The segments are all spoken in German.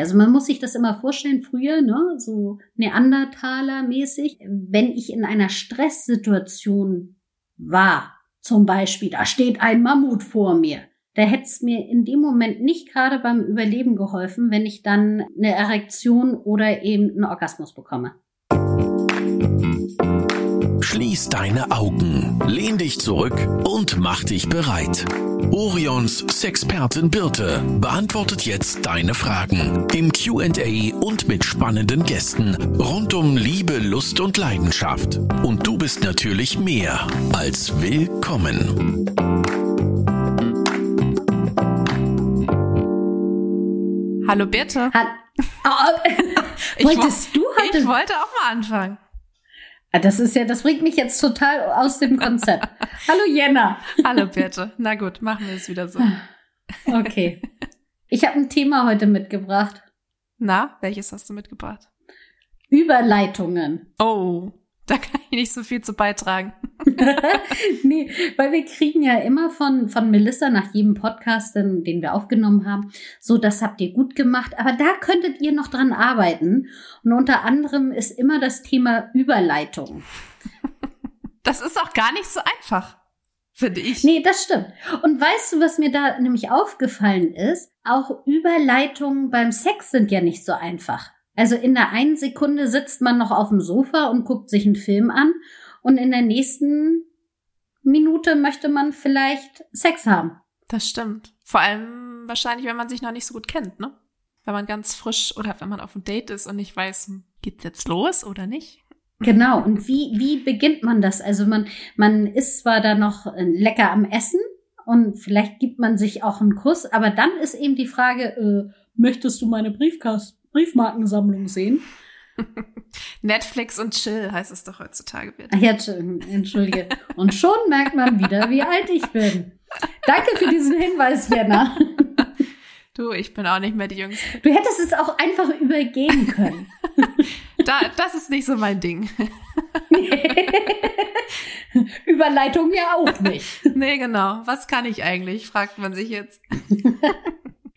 Also man muss sich das immer vorstellen, früher, ne, so Neandertaler-mäßig, wenn ich in einer Stresssituation war, zum Beispiel, da steht ein Mammut vor mir, da hätte es mir in dem Moment nicht gerade beim Überleben geholfen, wenn ich dann eine Erektion oder eben einen Orgasmus bekomme. Schließ deine Augen, lehn dich zurück und mach dich bereit. Orions Sexpertin Birte beantwortet jetzt deine Fragen im QA und mit spannenden Gästen rund um Liebe, Lust und Leidenschaft. Und du bist natürlich mehr als willkommen. Hallo Birte. Hat, oh, wolltest du heute? Ich wollte auch mal anfangen. Ah, das ist ja, das bringt mich jetzt total aus dem Konzept. Hallo Jenna. Hallo Birte. Na gut, machen wir es wieder so. Okay. Ich habe ein Thema heute mitgebracht. Na, welches hast du mitgebracht? Überleitungen. Oh, da kann ich nicht so viel zu beitragen. nee, weil wir kriegen ja immer von, von Melissa nach jedem Podcast, den, den wir aufgenommen haben, so, das habt ihr gut gemacht, aber da könntet ihr noch dran arbeiten. Und unter anderem ist immer das Thema Überleitung. Das ist auch gar nicht so einfach, finde ich. Nee, das stimmt. Und weißt du, was mir da nämlich aufgefallen ist? Auch Überleitungen beim Sex sind ja nicht so einfach. Also in der einen Sekunde sitzt man noch auf dem Sofa und guckt sich einen Film an und in der nächsten Minute möchte man vielleicht Sex haben. Das stimmt. Vor allem wahrscheinlich, wenn man sich noch nicht so gut kennt, ne? Wenn man ganz frisch oder wenn man auf einem Date ist und nicht weiß, hm, geht's jetzt los oder nicht? Genau. Und wie, wie beginnt man das? Also man, man ist zwar da noch äh, lecker am Essen und vielleicht gibt man sich auch einen Kuss, aber dann ist eben die Frage, äh, möchtest du meine Briefkast Briefmarkensammlung sehen? Netflix und Chill heißt es doch heutzutage bitte. Ach ja, entschuldige. Und schon merkt man wieder, wie alt ich bin. Danke für diesen Hinweis, Jenna. Du, ich bin auch nicht mehr die Jüngste. Du hättest es auch einfach übergehen können. da, das ist nicht so mein Ding. Überleitung ja auch nicht. Nee, genau. Was kann ich eigentlich, fragt man sich jetzt.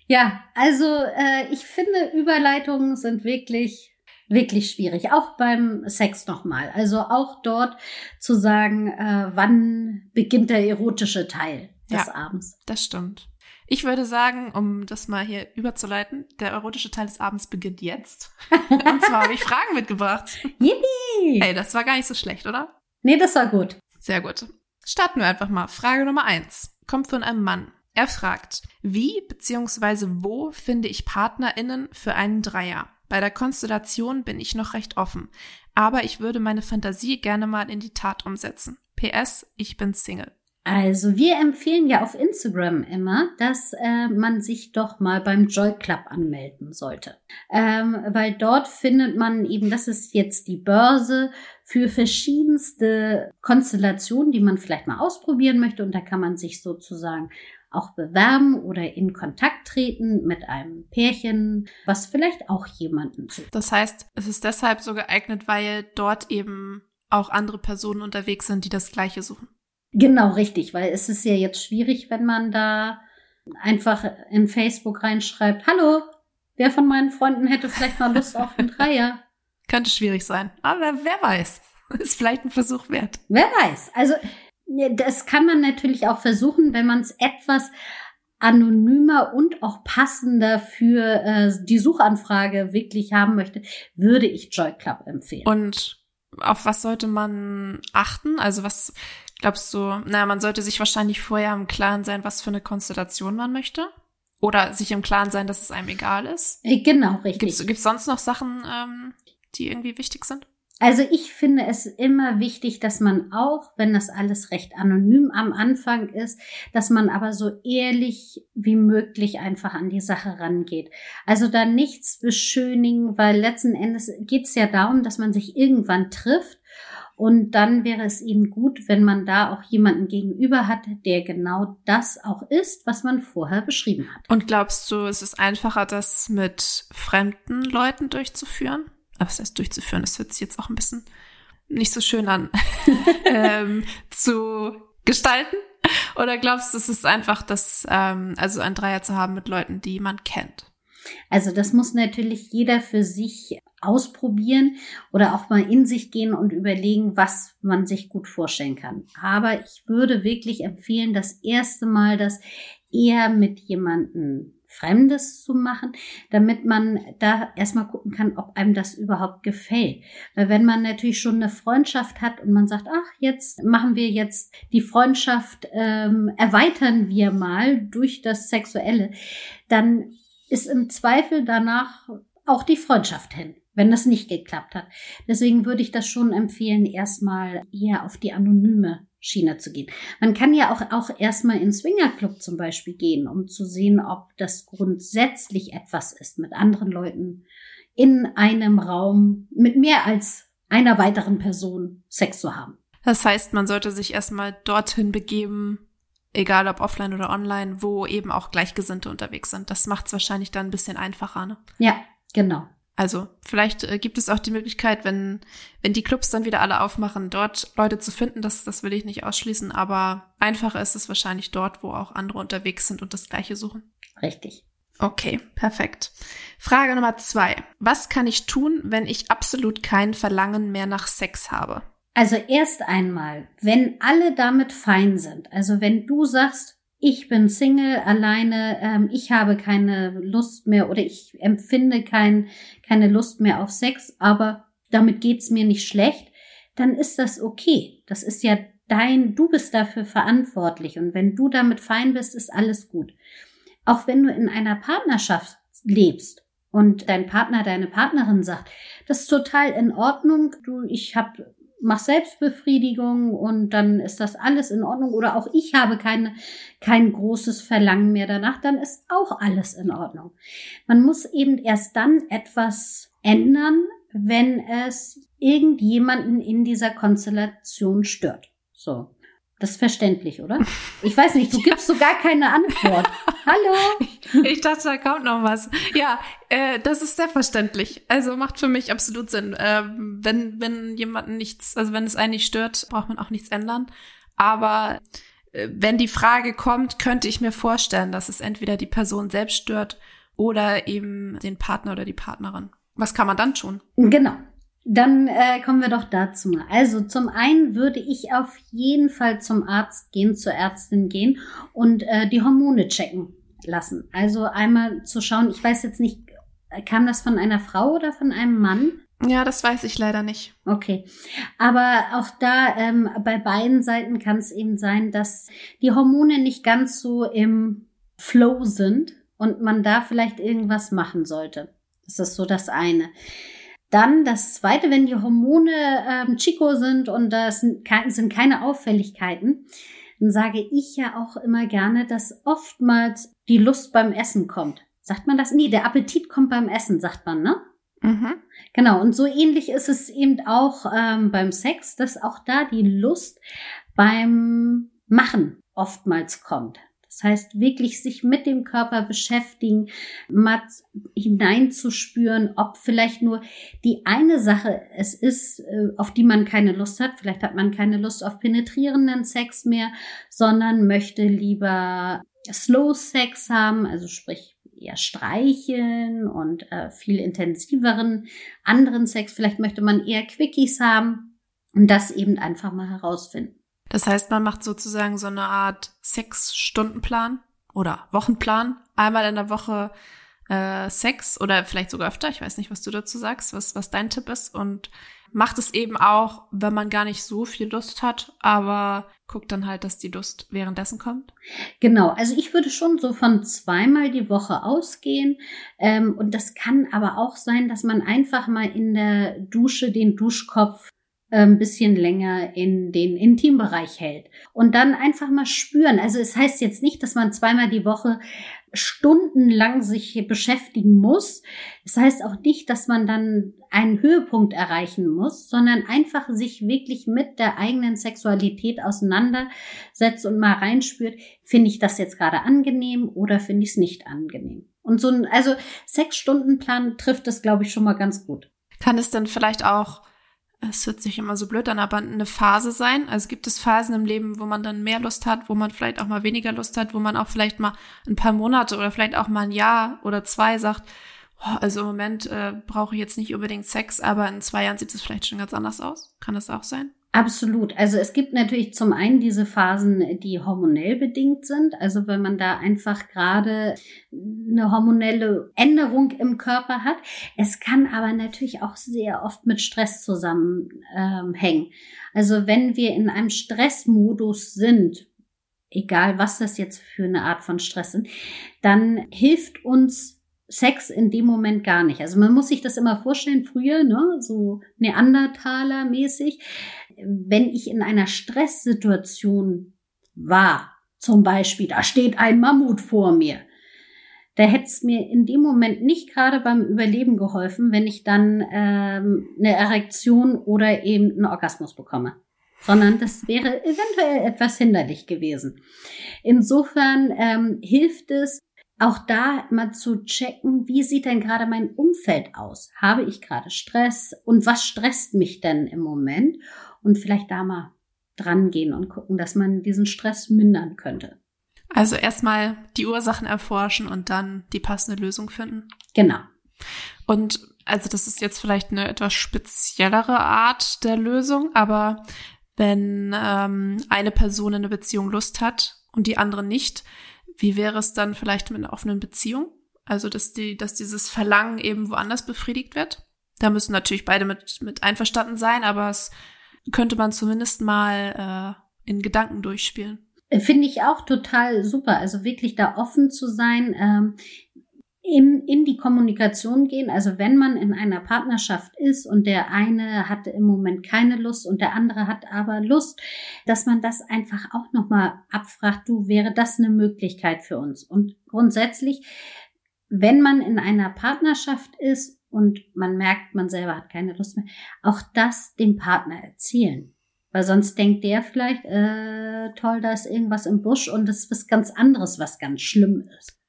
Ja, also äh, ich finde, Überleitungen sind wirklich wirklich schwierig. Auch beim Sex nochmal. Also auch dort zu sagen, äh, wann beginnt der erotische Teil des ja, Abends. Das stimmt. Ich würde sagen, um das mal hier überzuleiten, der erotische Teil des Abends beginnt jetzt. Und zwar habe ich Fragen mitgebracht. Yippie! Hey, das war gar nicht so schlecht, oder? Nee, das war gut. Sehr gut. Starten wir einfach mal. Frage Nummer eins. Kommt von einem Mann. Er fragt, wie bzw. wo finde ich PartnerInnen für einen Dreier? Bei der Konstellation bin ich noch recht offen, aber ich würde meine Fantasie gerne mal in die Tat umsetzen. PS, ich bin Single. Also wir empfehlen ja auf Instagram immer, dass äh, man sich doch mal beim Joy Club anmelden sollte, ähm, weil dort findet man eben, das ist jetzt die Börse für verschiedenste Konstellationen, die man vielleicht mal ausprobieren möchte und da kann man sich sozusagen auch bewerben oder in Kontakt treten mit einem Pärchen, was vielleicht auch jemanden sucht. Das heißt, es ist deshalb so geeignet, weil dort eben auch andere Personen unterwegs sind, die das Gleiche suchen. Genau, richtig, weil es ist ja jetzt schwierig, wenn man da einfach in Facebook reinschreibt, hallo, wer von meinen Freunden hätte vielleicht mal Lust auf einen Dreier? Könnte schwierig sein, aber wer weiß. Ist vielleicht ein Versuch wert. Wer weiß. Also das kann man natürlich auch versuchen, wenn man es etwas anonymer und auch passender für äh, die Suchanfrage wirklich haben möchte, würde ich Joy Club empfehlen. Und auf was sollte man achten? Also was glaubst du? Na, man sollte sich wahrscheinlich vorher im Klaren sein, was für eine Konstellation man möchte. Oder sich im Klaren sein, dass es einem egal ist. Äh, genau, richtig. Gibt es sonst noch Sachen, ähm, die irgendwie wichtig sind? Also ich finde es immer wichtig, dass man auch, wenn das alles recht anonym am Anfang ist, dass man aber so ehrlich wie möglich einfach an die Sache rangeht. Also da nichts beschönigen, weil letzten Endes geht es ja darum, dass man sich irgendwann trifft und dann wäre es eben gut, wenn man da auch jemanden gegenüber hat, der genau das auch ist, was man vorher beschrieben hat. Und glaubst du, es ist einfacher, das mit fremden Leuten durchzuführen? Was heißt durchzuführen, das hört sich jetzt auch ein bisschen nicht so schön an, ähm, zu gestalten? Oder glaubst du, es ist einfach das, ähm, also ein Dreier zu haben mit Leuten, die man kennt? Also das muss natürlich jeder für sich ausprobieren oder auch mal in sich gehen und überlegen, was man sich gut vorstellen kann. Aber ich würde wirklich empfehlen, das erste Mal das eher mit jemandem Fremdes zu machen, damit man da erstmal gucken kann, ob einem das überhaupt gefällt. Weil wenn man natürlich schon eine Freundschaft hat und man sagt, ach, jetzt machen wir jetzt die Freundschaft, ähm, erweitern wir mal durch das Sexuelle, dann ist im Zweifel danach auch die Freundschaft hin wenn das nicht geklappt hat. Deswegen würde ich das schon empfehlen, erstmal eher auf die anonyme Schiene zu gehen. Man kann ja auch, auch erstmal in Swingerclub zum Beispiel gehen, um zu sehen, ob das grundsätzlich etwas ist, mit anderen Leuten in einem Raum mit mehr als einer weiteren Person Sex zu haben. Das heißt, man sollte sich erstmal dorthin begeben, egal ob offline oder online, wo eben auch Gleichgesinnte unterwegs sind. Das macht es wahrscheinlich dann ein bisschen einfacher, ne? Ja, genau. Also vielleicht äh, gibt es auch die Möglichkeit, wenn, wenn die Clubs dann wieder alle aufmachen, dort Leute zu finden. Das, das will ich nicht ausschließen, aber einfacher ist es wahrscheinlich dort, wo auch andere unterwegs sind und das Gleiche suchen. Richtig. Okay, perfekt. Frage Nummer zwei. Was kann ich tun, wenn ich absolut kein Verlangen mehr nach Sex habe? Also erst einmal, wenn alle damit fein sind, also wenn du sagst, ich bin Single, alleine, ähm, ich habe keine Lust mehr oder ich empfinde kein, keine Lust mehr auf Sex, aber damit geht's mir nicht schlecht, dann ist das okay. Das ist ja dein, du bist dafür verantwortlich und wenn du damit fein bist, ist alles gut. Auch wenn du in einer Partnerschaft lebst und dein Partner, deine Partnerin sagt, das ist total in Ordnung, du, ich habe mach Selbstbefriedigung und dann ist das alles in Ordnung oder auch ich habe keine, kein großes Verlangen mehr danach, dann ist auch alles in Ordnung. Man muss eben erst dann etwas ändern, wenn es irgendjemanden in dieser Konstellation stört. So. Das ist verständlich, oder? Ich weiß nicht, du gibst so gar keine Antwort. Hallo? Ich dachte, da kommt noch was. Ja, äh, das ist sehr verständlich. Also macht für mich absolut Sinn. Äh, wenn, wenn jemanden nichts, also wenn es einen nicht stört, braucht man auch nichts ändern. Aber äh, wenn die Frage kommt, könnte ich mir vorstellen, dass es entweder die Person selbst stört oder eben den Partner oder die Partnerin. Was kann man dann tun? Genau. Dann äh, kommen wir doch dazu mal. Also zum einen würde ich auf jeden Fall zum Arzt gehen, zur Ärztin gehen und äh, die Hormone checken lassen. Also einmal zu schauen, ich weiß jetzt nicht, kam das von einer Frau oder von einem Mann? Ja, das weiß ich leider nicht. Okay. Aber auch da, ähm, bei beiden Seiten kann es eben sein, dass die Hormone nicht ganz so im Flow sind und man da vielleicht irgendwas machen sollte. Das ist so das eine. Dann das zweite, wenn die Hormone ähm, Chico sind und das sind, sind keine Auffälligkeiten, dann sage ich ja auch immer gerne, dass oftmals die Lust beim Essen kommt. Sagt man das? Nee, der Appetit kommt beim Essen, sagt man, ne? Mhm. Genau, und so ähnlich ist es eben auch ähm, beim Sex, dass auch da die Lust beim Machen oftmals kommt. Das heißt, wirklich sich mit dem Körper beschäftigen, mal hineinzuspüren, ob vielleicht nur die eine Sache es ist, äh, auf die man keine Lust hat. Vielleicht hat man keine Lust auf penetrierenden Sex mehr, sondern möchte lieber Slow Sex haben, also sprich eher streicheln und äh, viel intensiveren anderen Sex. Vielleicht möchte man eher Quickies haben und das eben einfach mal herausfinden. Das heißt, man macht sozusagen so eine Art Sechs-Stunden-Plan oder Wochenplan. Einmal in der Woche äh, Sex oder vielleicht sogar öfter. Ich weiß nicht, was du dazu sagst, was, was dein Tipp ist. Und macht es eben auch, wenn man gar nicht so viel Lust hat, aber guckt dann halt, dass die Lust währenddessen kommt. Genau, also ich würde schon so von zweimal die Woche ausgehen. Ähm, und das kann aber auch sein, dass man einfach mal in der Dusche den Duschkopf ein bisschen länger in den Intimbereich hält. Und dann einfach mal spüren. Also es heißt jetzt nicht, dass man zweimal die Woche stundenlang sich beschäftigen muss. Es heißt auch nicht, dass man dann einen Höhepunkt erreichen muss, sondern einfach sich wirklich mit der eigenen Sexualität auseinandersetzt und mal reinspürt, finde ich das jetzt gerade angenehm oder finde ich es nicht angenehm. Und so ein, also Sechs-Stunden-Plan trifft das, glaube ich, schon mal ganz gut. Kann es denn vielleicht auch es hört sich immer so blöd an, aber eine Phase sein. Also gibt es Phasen im Leben, wo man dann mehr Lust hat, wo man vielleicht auch mal weniger Lust hat, wo man auch vielleicht mal ein paar Monate oder vielleicht auch mal ein Jahr oder zwei sagt, oh, also im Moment äh, brauche ich jetzt nicht unbedingt Sex, aber in zwei Jahren sieht es vielleicht schon ganz anders aus. Kann das auch sein? Absolut. Also es gibt natürlich zum einen diese Phasen, die hormonell bedingt sind. Also wenn man da einfach gerade eine hormonelle Änderung im Körper hat. Es kann aber natürlich auch sehr oft mit Stress zusammenhängen. Ähm, also wenn wir in einem Stressmodus sind, egal was das jetzt für eine Art von Stress ist, dann hilft uns Sex in dem Moment gar nicht. Also man muss sich das immer vorstellen, früher, ne, so Neandertaler mäßig wenn ich in einer Stresssituation war, zum Beispiel, da steht ein Mammut vor mir, da hätte es mir in dem Moment nicht gerade beim Überleben geholfen, wenn ich dann ähm, eine Erektion oder eben einen Orgasmus bekomme, sondern das wäre eventuell etwas hinderlich gewesen. Insofern ähm, hilft es, auch da mal zu checken, wie sieht denn gerade mein Umfeld aus? Habe ich gerade Stress und was stresst mich denn im Moment? Und vielleicht da mal dran gehen und gucken, dass man diesen Stress mindern könnte. Also erstmal die Ursachen erforschen und dann die passende Lösung finden. Genau. Und also das ist jetzt vielleicht eine etwas speziellere Art der Lösung, aber wenn ähm, eine Person in einer Beziehung Lust hat und die andere nicht, wie wäre es dann vielleicht mit einer offenen Beziehung? Also dass die, dass dieses Verlangen eben woanders befriedigt wird. Da müssen natürlich beide mit, mit einverstanden sein, aber es könnte man zumindest mal äh, in Gedanken durchspielen. Äh, finde ich auch total super. Also wirklich da offen zu sein, ähm, in, in die Kommunikation gehen. Also wenn man in einer Partnerschaft ist und der eine hatte im Moment keine Lust und der andere hat aber Lust, dass man das einfach auch nochmal abfragt, du, wäre das eine Möglichkeit für uns? Und grundsätzlich, wenn man in einer Partnerschaft ist und man merkt, man selber hat keine Lust mehr, auch das dem Partner erzählen. Weil sonst denkt der vielleicht, äh, toll, da ist irgendwas im Busch und das ist was ganz anderes, was ganz schlimm ist.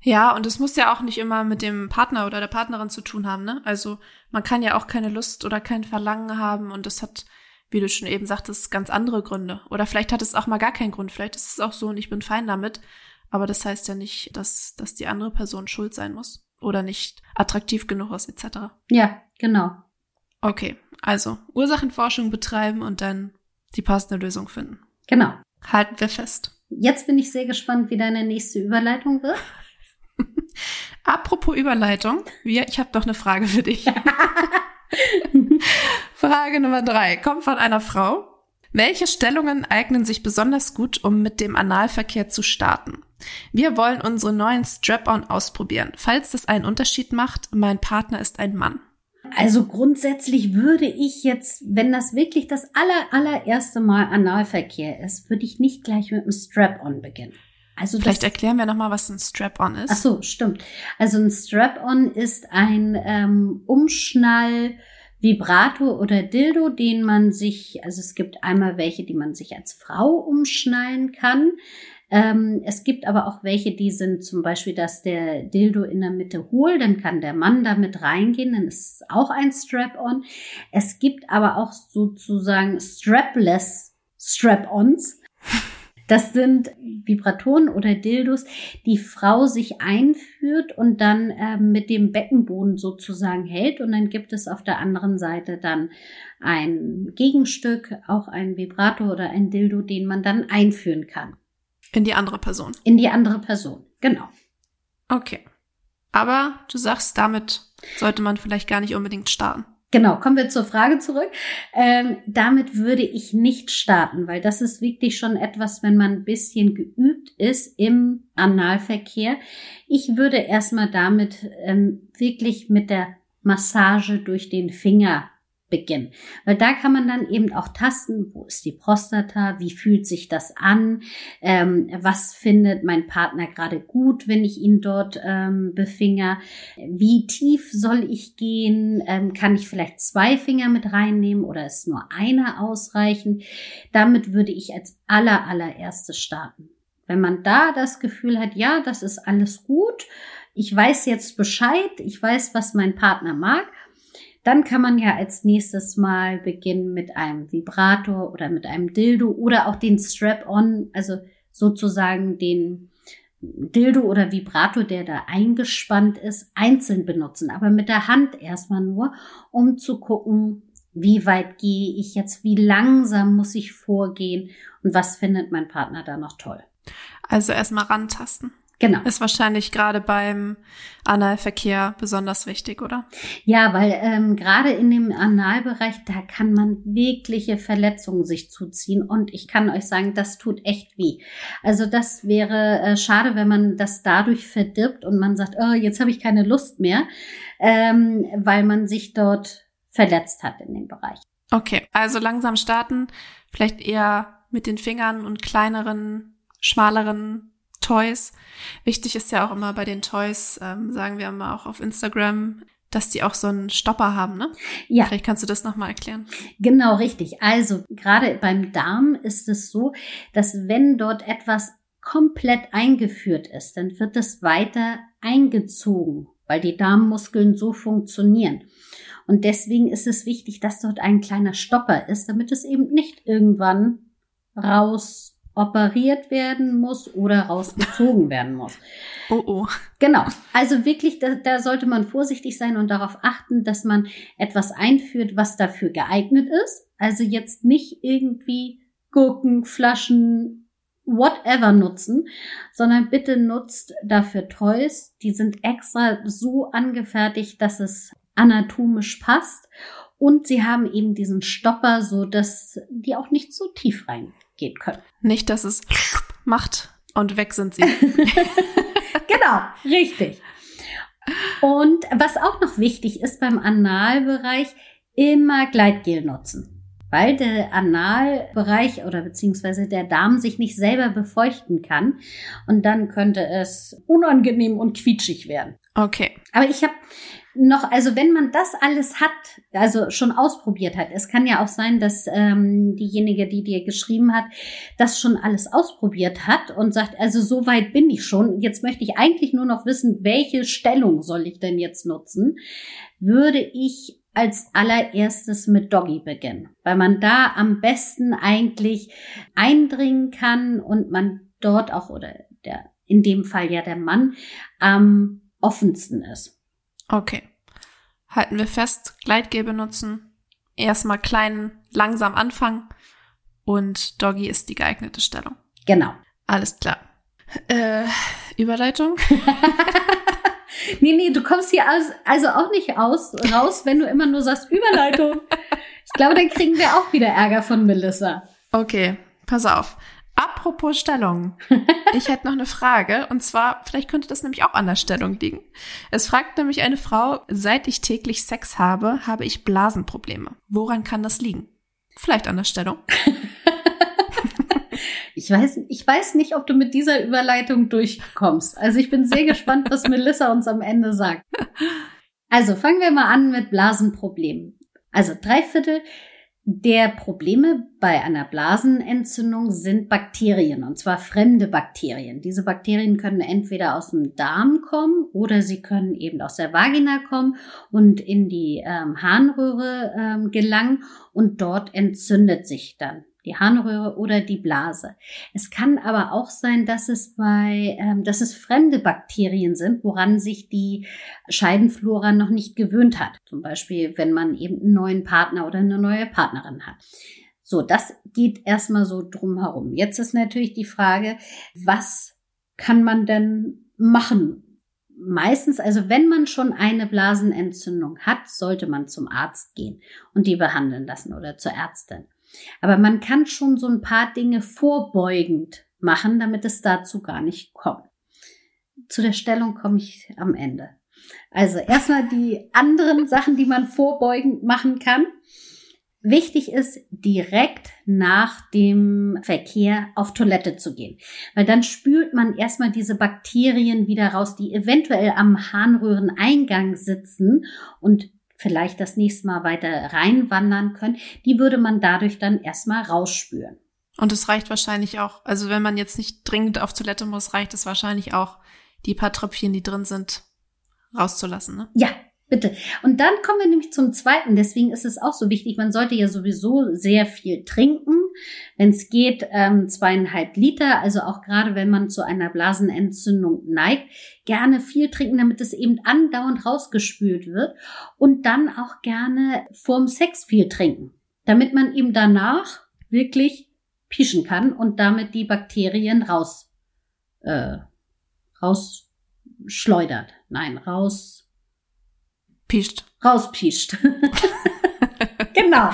Ja, und es muss ja auch nicht immer mit dem Partner oder der Partnerin zu tun haben, ne? Also man kann ja auch keine Lust oder kein Verlangen haben und das hat, wie du schon eben sagtest, ganz andere Gründe. Oder vielleicht hat es auch mal gar keinen Grund. Vielleicht ist es auch so und ich bin fein damit. Aber das heißt ja nicht, dass, dass die andere Person schuld sein muss oder nicht attraktiv genug ist, etc. Ja, genau. Okay, also Ursachenforschung betreiben und dann die passende Lösung finden. Genau. Halten wir fest. Jetzt bin ich sehr gespannt, wie deine nächste Überleitung wird. Apropos Überleitung, wir, ich habe doch eine Frage für dich. Frage Nummer drei kommt von einer Frau. Welche Stellungen eignen sich besonders gut, um mit dem Analverkehr zu starten? Wir wollen unsere neuen Strap-on ausprobieren. Falls das einen Unterschied macht, mein Partner ist ein Mann. Also grundsätzlich würde ich jetzt, wenn das wirklich das aller, allererste Mal Analverkehr ist, würde ich nicht gleich mit einem Strap-on beginnen. Also Vielleicht erklären wir nochmal, was ein Strap-on ist. Ach so, stimmt. Also ein Strap-on ist ein ähm, Umschnall, Vibrator oder Dildo, den man sich, also es gibt einmal welche, die man sich als Frau umschnallen kann. Ähm, es gibt aber auch welche, die sind zum Beispiel, dass der Dildo in der Mitte hohl, dann kann der Mann damit reingehen, dann ist es auch ein Strap-on. Es gibt aber auch sozusagen strapless Strap-ons. Das sind Vibratoren oder Dildos, die Frau sich einführt und dann äh, mit dem Beckenboden sozusagen hält. Und dann gibt es auf der anderen Seite dann ein Gegenstück, auch ein Vibrator oder ein Dildo, den man dann einführen kann. In die andere Person. In die andere Person, genau. Okay. Aber du sagst, damit sollte man vielleicht gar nicht unbedingt starten. Genau, kommen wir zur Frage zurück. Ähm, damit würde ich nicht starten, weil das ist wirklich schon etwas, wenn man ein bisschen geübt ist im Analverkehr. Ich würde erstmal damit ähm, wirklich mit der Massage durch den Finger beginnen. Weil da kann man dann eben auch tasten, wo ist die Prostata, wie fühlt sich das an, ähm, was findet mein Partner gerade gut, wenn ich ihn dort ähm, befinger, wie tief soll ich gehen, ähm, kann ich vielleicht zwei Finger mit reinnehmen oder ist nur einer ausreichend. Damit würde ich als aller allererstes starten. Wenn man da das Gefühl hat, ja, das ist alles gut, ich weiß jetzt Bescheid, ich weiß, was mein Partner mag, Dann kann man ja als nächstes mal beginnen mit einem Vibrator oder mit einem Dildo oder auch den Strap-on, also sozusagen den Dildo oder Vibrator, der da eingespannt ist, einzeln benutzen, aber mit der Hand erstmal nur, um zu gucken, wie weit gehe ich jetzt, wie langsam muss ich vorgehen und was findet mein Partner da noch toll. Also erstmal rantasten. Genau. Ist wahrscheinlich gerade beim Analverkehr besonders wichtig, oder? Ja, weil ähm, gerade in dem Analbereich, da kann man wirkliche Verletzungen sich zuziehen und ich kann euch sagen, das tut echt weh. Also das wäre äh, schade, wenn man das dadurch verdirbt und man sagt, oh, jetzt habe ich keine Lust mehr, ähm, weil man sich dort verletzt hat in dem Bereich. Okay, also langsam starten, vielleicht eher mit den Fingern und kleineren, schmaleren Toys. Wichtig ist ja auch immer bei den Toys, ähm, sagen wir immer auch auf Instagram, dass die auch so einen Stopper haben, ne? Ja. Vielleicht kannst du das nochmal erklären. Genau, richtig. Also gerade beim Darm ist es so, dass wenn dort etwas komplett eingeführt ist, dann wird es weiter eingezogen, weil die Darmmuskeln so funktionieren. Und deswegen ist es wichtig, dass dort ein kleiner Stopper ist, damit es eben nicht irgendwann raus operiert werden muss oder rausgezogen werden muss. Oh oh. Genau. Also wirklich, da, da sollte man vorsichtig sein und darauf achten, dass man etwas einführt, was dafür geeignet ist. Also jetzt nicht irgendwie Gurken, Flaschen, whatever nutzen, sondern bitte nutzt dafür Toys. Die sind extra so angefertigt, dass es anatomisch passt. Und sie haben eben diesen Stopper, so dass die auch nicht so tief reingehen können. Nicht, dass es macht und weg sind sie. genau, richtig. Und was auch noch wichtig ist beim Analbereich, immer Gleitgel nutzen. Weil der Analbereich oder beziehungsweise der Darm sich nicht selber befeuchten kann. Und dann könnte es unangenehm und quietschig werden. Okay. Aber ich habe noch, also wenn man das alles hat, also schon ausprobiert hat, es kann ja auch sein, dass ähm, diejenige, die dir geschrieben hat, das schon alles ausprobiert hat und sagt, also so weit bin ich schon, jetzt möchte ich eigentlich nur noch wissen, welche Stellung soll ich denn jetzt nutzen, würde ich als allererstes mit Doggy beginnen, weil man da am besten eigentlich eindringen kann und man dort auch oder der in dem Fall ja der Mann am offensten ist. Okay. Halten wir fest, Gleitgel benutzen, erstmal klein, langsam anfangen und Doggy ist die geeignete Stellung. Genau. Alles klar. Äh, Überleitung? nee, nee, du kommst hier aus, also auch nicht aus, raus, wenn du immer nur sagst Überleitung. Ich glaube, dann kriegen wir auch wieder Ärger von Melissa. Okay, pass auf. Apropos Stellung. Ich hätte noch eine Frage. Und zwar, vielleicht könnte das nämlich auch an der Stellung liegen. Es fragt nämlich eine Frau, seit ich täglich Sex habe, habe ich Blasenprobleme. Woran kann das liegen? Vielleicht an der Stellung. Ich weiß, ich weiß nicht, ob du mit dieser Überleitung durchkommst. Also ich bin sehr gespannt, was Melissa uns am Ende sagt. Also fangen wir mal an mit Blasenproblemen. Also drei Viertel der Probleme bei einer Blasenentzündung sind Bakterien, und zwar fremde Bakterien. Diese Bakterien können entweder aus dem Darm kommen oder sie können eben aus der Vagina kommen und in die ähm, Harnröhre ähm, gelangen und dort entzündet sich dann die Harnröhre oder die Blase. Es kann aber auch sein, dass es bei, ähm, dass es fremde Bakterien sind, woran sich die Scheidenflora noch nicht gewöhnt hat. Zum Beispiel, wenn man eben einen neuen Partner oder eine neue Partnerin hat. So, das geht erstmal so drumherum. Jetzt ist natürlich die Frage, was kann man denn machen? Meistens, also wenn man schon eine Blasenentzündung hat, sollte man zum Arzt gehen und die behandeln lassen oder zur Ärztin. Aber man kann schon so ein paar Dinge vorbeugend machen, damit es dazu gar nicht kommt. Zu der Stellung komme ich am Ende. Also erstmal die anderen Sachen, die man vorbeugend machen kann. Wichtig ist, direkt nach dem Verkehr auf Toilette zu gehen, weil dann spült man erstmal diese Bakterien wieder raus, die eventuell am Harnröhreneingang sitzen und vielleicht das nächste Mal weiter reinwandern können, die würde man dadurch dann erstmal rausspüren. Und es reicht wahrscheinlich auch, also wenn man jetzt nicht dringend auf Toilette muss, reicht es wahrscheinlich auch, die paar Tröpfchen, die drin sind, rauszulassen, ne? Ja, Bitte. Und dann kommen wir nämlich zum zweiten. Deswegen ist es auch so wichtig. Man sollte ja sowieso sehr viel trinken. Wenn es geht, ähm, zweieinhalb Liter. Also auch gerade wenn man zu einer Blasenentzündung neigt, gerne viel trinken, damit es eben andauernd rausgespült wird. Und dann auch gerne vorm Sex viel trinken. Damit man eben danach wirklich pischen kann und damit die Bakterien raus, äh, rausschleudert. Nein, raus Pischt. Rauspischt. genau.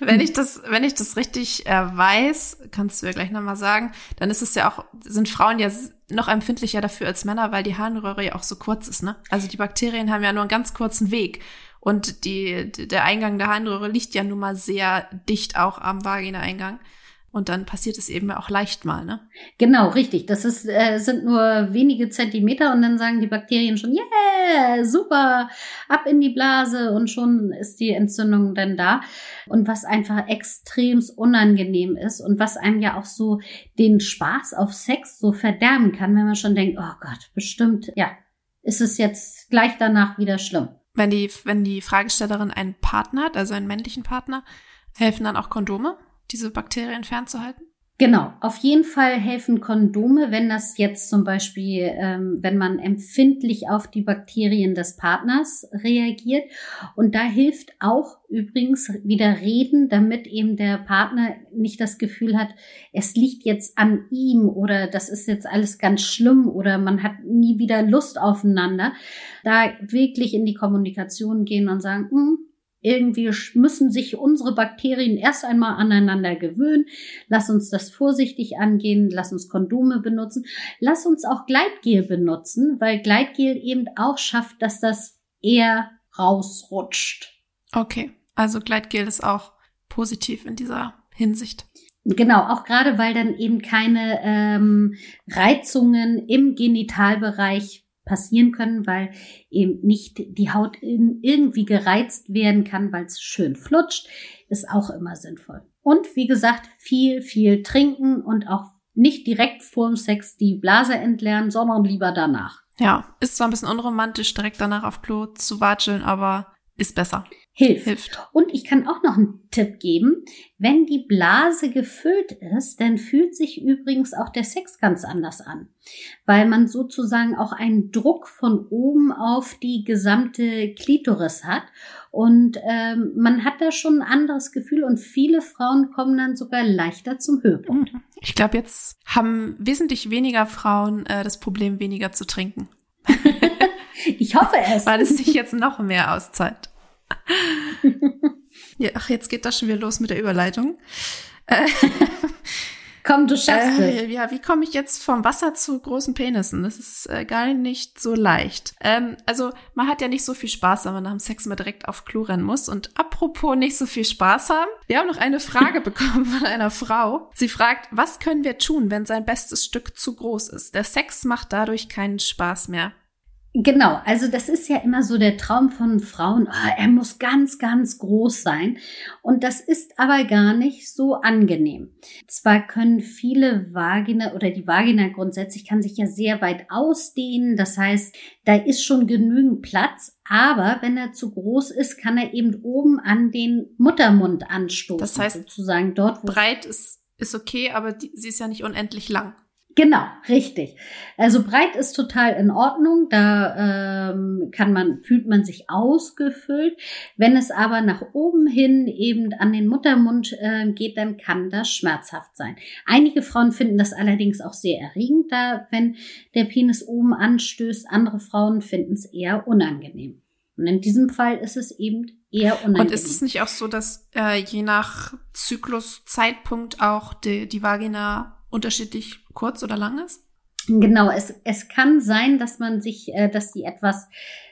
Wenn ich das, wenn ich das richtig äh, weiß, kannst du ja gleich nochmal sagen, dann ist es ja auch, sind Frauen ja noch empfindlicher dafür als Männer, weil die Harnröhre ja auch so kurz ist, ne? Also die Bakterien haben ja nur einen ganz kurzen Weg. Und die, der Eingang der Harnröhre liegt ja nun mal sehr dicht auch am Vagina-Eingang. Und dann passiert es eben auch leicht mal, ne? Genau, richtig. Das ist, äh, sind nur wenige Zentimeter und dann sagen die Bakterien schon, yeah, super, ab in die Blase und schon ist die Entzündung dann da. Und was einfach extrem unangenehm ist und was einem ja auch so den Spaß auf Sex so verderben kann, wenn man schon denkt, oh Gott, bestimmt, ja, ist es jetzt gleich danach wieder schlimm. Wenn die, wenn die Fragestellerin einen Partner hat, also einen männlichen Partner, helfen dann auch Kondome? Diese Bakterien fernzuhalten? Genau, auf jeden Fall helfen Kondome, wenn das jetzt zum Beispiel, ähm, wenn man empfindlich auf die Bakterien des Partners reagiert. Und da hilft auch übrigens wieder reden, damit eben der Partner nicht das Gefühl hat, es liegt jetzt an ihm oder das ist jetzt alles ganz schlimm oder man hat nie wieder Lust aufeinander. Da wirklich in die Kommunikation gehen und sagen, hm, irgendwie müssen sich unsere Bakterien erst einmal aneinander gewöhnen. Lass uns das vorsichtig angehen. Lass uns Kondome benutzen. Lass uns auch Gleitgel benutzen, weil Gleitgel eben auch schafft, dass das eher rausrutscht. Okay, also Gleitgel ist auch positiv in dieser Hinsicht. Genau, auch gerade weil dann eben keine ähm, Reizungen im Genitalbereich passieren können, weil eben nicht die Haut irgendwie gereizt werden kann, weil es schön flutscht, ist auch immer sinnvoll. Und wie gesagt, viel, viel trinken und auch nicht direkt vorm Sex die Blase entleeren, sondern lieber danach. Ja, ist zwar ein bisschen unromantisch, direkt danach auf Klo zu watscheln, aber ist besser hilft. hilft. Und ich kann auch noch einen Tipp geben. Wenn die Blase gefüllt ist, dann fühlt sich übrigens auch der Sex ganz anders an, weil man sozusagen auch einen Druck von oben auf die gesamte Klitoris hat und ähm, man hat da schon ein anderes Gefühl und viele Frauen kommen dann sogar leichter zum Höhepunkt. Mhm. Ich glaube, jetzt haben wesentlich weniger Frauen äh, das Problem, weniger zu trinken. ich hoffe es. Weil es sich jetzt noch mehr auszahlt. ja, ach, jetzt geht das schon wieder los mit der Überleitung. Äh, Komm, du schaffst äh, es. Ja, wie komme ich jetzt vom Wasser zu großen Penissen? Das ist äh, gar nicht so leicht. Ähm, also man hat ja nicht so viel Spaß, wenn man nach dem Sex mal direkt auf Klo rennen muss. Und apropos nicht so viel Spaß haben, wir haben noch eine Frage bekommen von einer Frau. Sie fragt, was können wir tun, wenn sein bestes Stück zu groß ist? Der Sex macht dadurch keinen Spaß mehr. Genau, also das ist ja immer so der Traum von Frauen, oh, er muss ganz, ganz groß sein. Und das ist aber gar nicht so angenehm. Zwar können viele Vagina oder die Vagina grundsätzlich kann sich ja sehr weit ausdehnen. Das heißt, da ist schon genügend Platz. Aber wenn er zu groß ist, kann er eben oben an den Muttermund anstoßen. Das heißt, sozusagen dort, wo breit ist, ist okay, aber die, sie ist ja nicht unendlich lang. Genau, richtig. Also breit ist total in Ordnung. Da ähm, kann man, fühlt man sich ausgefüllt. Wenn es aber nach oben hin eben an den Muttermund äh, geht, dann kann das schmerzhaft sein. Einige Frauen finden das allerdings auch sehr erregend, da wenn der Penis oben anstößt. Andere Frauen finden es eher unangenehm. Und in diesem Fall ist es eben eher unangenehm. Und ist es nicht auch so, dass äh, je nach Zykluszeitpunkt auch die, die Vagina unterschiedlich kurz oder lang ist? Genau, es, es kann sein, dass man sich, äh, dass die etwas,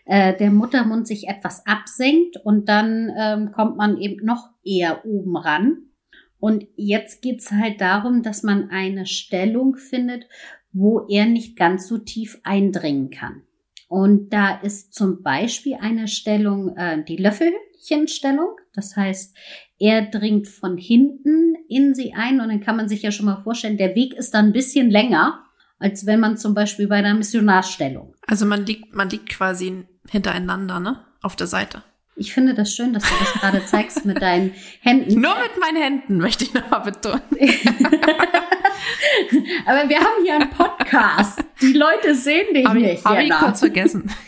äh, der Muttermund sich etwas absenkt und dann ähm, kommt man eben noch eher oben ran. Und jetzt geht's halt darum, dass man eine Stellung findet, wo er nicht ganz so tief eindringen kann. Und da ist zum Beispiel eine Stellung, äh, die Löffelchenstellung. Das heißt, er dringt von hinten in sie ein und dann kann man sich ja schon mal vorstellen, der Weg ist dann ein bisschen länger, als wenn man zum Beispiel bei einer Missionarstellung. Also man liegt, man liegt quasi hintereinander, ne? Auf der Seite. Ich finde das schön, dass du das gerade zeigst mit deinen Händen. Nur mit meinen Händen, möchte ich nochmal betonen. Aber wir haben hier einen Podcast. Die Leute sehen dich Hab nicht. ich, hab ich kurz vergessen.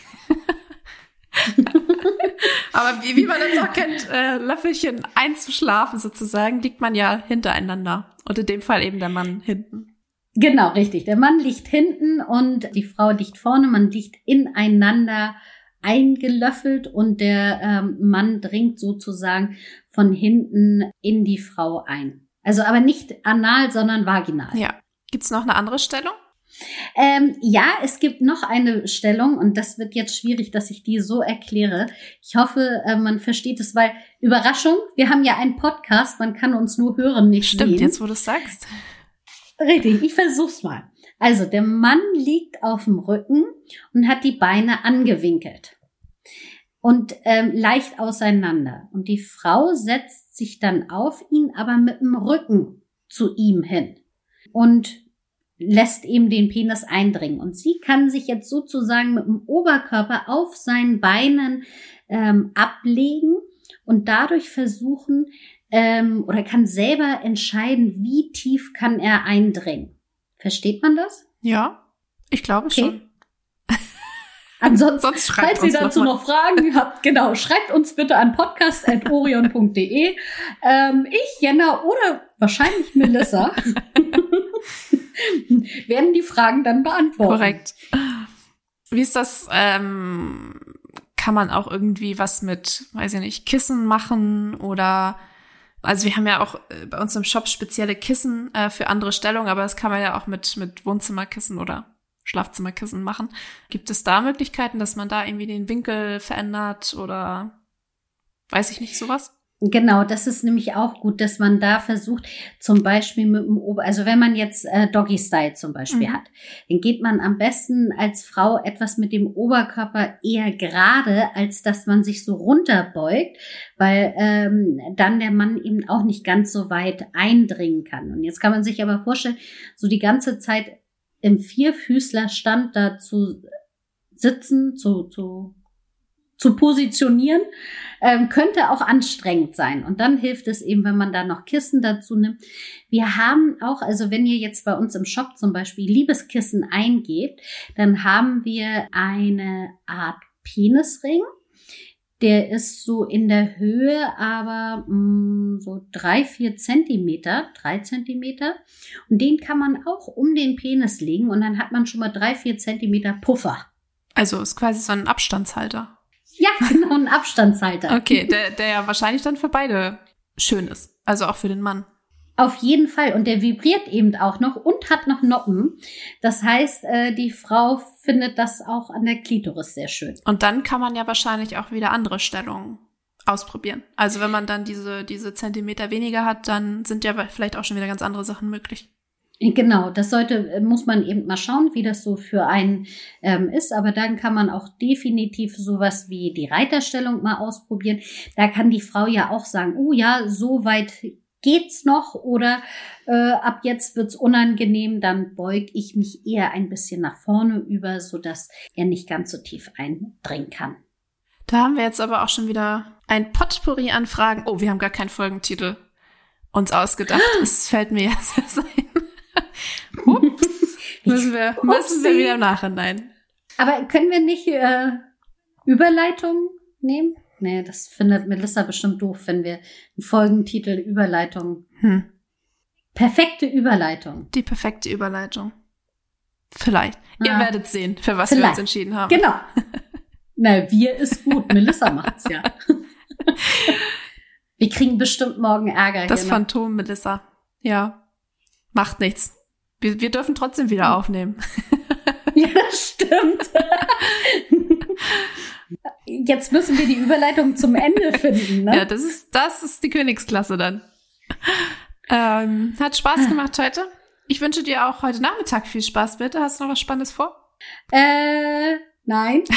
Aber wie, wie man das auch kennt, äh, Löffelchen einzuschlafen sozusagen, liegt man ja hintereinander. Und in dem Fall eben der Mann hinten. Genau, richtig. Der Mann liegt hinten und die Frau liegt vorne. Man liegt ineinander eingelöffelt und der ähm, Mann dringt sozusagen von hinten in die Frau ein. Also aber nicht anal, sondern vaginal. Ja. Gibt's noch eine andere Stellung? Ähm, ja, es gibt noch eine Stellung und das wird jetzt schwierig, dass ich die so erkläre. Ich hoffe, äh, man versteht es, weil Überraschung, wir haben ja einen Podcast, man kann uns nur hören, nicht Stimmt, sehen. jetzt wo du es sagst. Richtig, ich versuch's mal. Also der Mann liegt auf dem Rücken und hat die Beine angewinkelt und ähm, leicht auseinander. Und die Frau setzt sich dann auf ihn, aber mit dem Rücken zu ihm hin und lässt eben den Penis eindringen. Und sie kann sich jetzt sozusagen mit dem Oberkörper auf seinen Beinen ähm, ablegen und dadurch versuchen, ähm, oder kann selber entscheiden, wie tief kann er eindringen. Versteht man das? Ja, ich glaube Okay. schon. Ansonsten, Sonst schreibt falls ihr uns noch dazu mal. noch Fragen habt, genau, schreibt uns bitte an podcast.orion.de. Ähm, ich, Jenna oder wahrscheinlich Melissa werden die Fragen dann beantworten. Korrekt. Wie ist das? Ähm, kann man auch irgendwie was mit, weiß ich nicht, Kissen machen oder also wir haben ja auch äh, bei uns im Shop spezielle Kissen äh, für andere Stellungen, aber das kann man ja auch mit mit Wohnzimmerkissen oder Schlafzimmerkissen machen. Gibt es da Möglichkeiten, dass man da irgendwie den Winkel verändert oder weiß ich nicht sowas? Genau, das ist nämlich auch gut, dass man da versucht, zum Beispiel mit dem Ober, also wenn man jetzt äh, Doggy Style zum Beispiel Mhm. hat, dann geht man am besten als Frau etwas mit dem Oberkörper eher gerade, als dass man sich so runterbeugt, weil ähm, dann der Mann eben auch nicht ganz so weit eindringen kann. Und jetzt kann man sich aber vorstellen, so die ganze Zeit im Vierfüßlerstand da zu sitzen, zu, zu, zu positionieren, ähm, könnte auch anstrengend sein. Und dann hilft es eben, wenn man da noch Kissen dazu nimmt. Wir haben auch, also wenn ihr jetzt bei uns im Shop zum Beispiel Liebeskissen eingebt, dann haben wir eine Art Penisring. Der ist so in der Höhe, aber mh, so drei, vier Zentimeter, drei Zentimeter. Und den kann man auch um den Penis legen und dann hat man schon mal drei, vier Zentimeter Puffer. Also ist quasi so ein Abstandshalter. Ja, genau, ein Abstandshalter. Okay, der, der ja wahrscheinlich dann für beide schön ist. Also auch für den Mann. Auf jeden Fall. Und der vibriert eben auch noch und hat noch Noppen. Das heißt, äh, die Frau findet das auch an der Klitoris sehr schön. Und dann kann man ja wahrscheinlich auch wieder andere Stellungen ausprobieren. Also wenn man dann diese, diese Zentimeter weniger hat, dann sind ja vielleicht auch schon wieder ganz andere Sachen möglich. Genau, das sollte, äh, muss man eben mal schauen, wie das so für einen ähm, ist. Aber dann kann man auch definitiv sowas wie die Reiterstellung mal ausprobieren. Da kann die Frau ja auch sagen, oh ja, so weit geht's noch oder äh, ab jetzt wird's unangenehm, dann beug ich mich eher ein bisschen nach vorne über, so dass er nicht ganz so tief eindringen kann. Da haben wir jetzt aber auch schon wieder ein Potpourri an Fragen. Oh, wir haben gar keinen Folgentitel uns ausgedacht. Es fällt mir jetzt ein. Ups. Müssen wir, müssen wir wieder im Nachhinein. Aber können wir nicht äh, Überleitung nehmen? Nee, das findet Melissa bestimmt doof, wenn wir einen Folgentitel Überleitung. Hm. Perfekte Überleitung. Die perfekte Überleitung. Vielleicht. Ihr Ah. werdet sehen, für was wir uns Vielleicht. entschieden haben. Genau. Na, wir ist gut. Melissa macht's ja. wir kriegen bestimmt morgen Ärger. Das ne? Phantom Melissa. Ja. Macht nichts. Wir, wir dürfen trotzdem wieder aufnehmen. Ja, stimmt. Jetzt müssen wir die Überleitung zum Ende finden, ne? Ja, das ist, das ist die Königsklasse dann. Ähm, hat Spaß gemacht heute. Ich wünsche dir auch heute Nachmittag viel Spaß, bitte. Hast du noch was Spannendes vor? Äh, nein.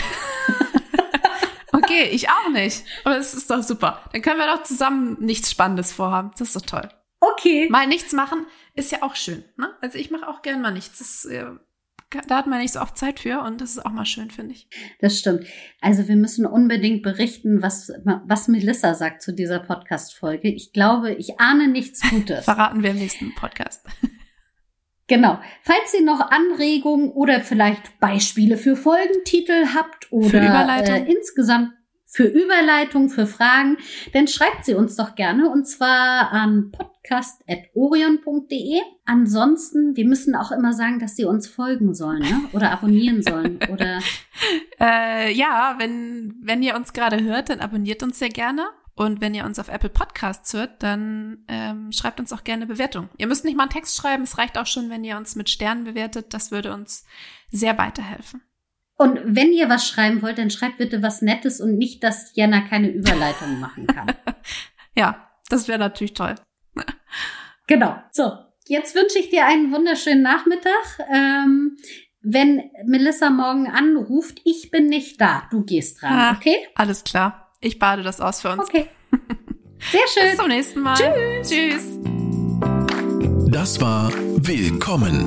Okay, ich auch nicht. Aber es ist doch super. Dann können wir doch zusammen nichts Spannendes vorhaben. Das ist doch toll. Okay. Mal nichts machen ist ja auch schön. Ne? Also ich mache auch gern mal nichts. Das äh, da hat man nicht so oft Zeit für und das ist auch mal schön, finde ich. Das stimmt. Also wir müssen unbedingt berichten, was, was Melissa sagt zu dieser Podcast-Folge. Ich glaube, ich ahne nichts Gutes. Verraten wir im nächsten Podcast. Genau. Falls ihr noch Anregungen oder vielleicht Beispiele für Folgentitel habt oder äh, insgesamt für Überleitung, für Fragen, dann schreibt sie uns doch gerne und zwar an podcast.orion.de. Ansonsten, wir müssen auch immer sagen, dass sie uns folgen sollen ne? oder abonnieren sollen oder. äh, ja, wenn, wenn ihr uns gerade hört, dann abonniert uns sehr gerne. Und wenn ihr uns auf Apple Podcasts hört, dann ähm, schreibt uns auch gerne Bewertung. Ihr müsst nicht mal einen Text schreiben, es reicht auch schon, wenn ihr uns mit Sternen bewertet. Das würde uns sehr weiterhelfen. Und wenn ihr was schreiben wollt, dann schreibt bitte was Nettes und nicht, dass Jana keine Überleitung machen kann. ja, das wäre natürlich toll. genau. So, jetzt wünsche ich dir einen wunderschönen Nachmittag. Ähm, wenn Melissa morgen anruft, ich bin nicht da, du gehst dran, ah, okay? Alles klar. Ich bade das aus für uns. Okay. Sehr schön. Bis zum nächsten Mal. Tschüss. Tschüss. Das war Willkommen,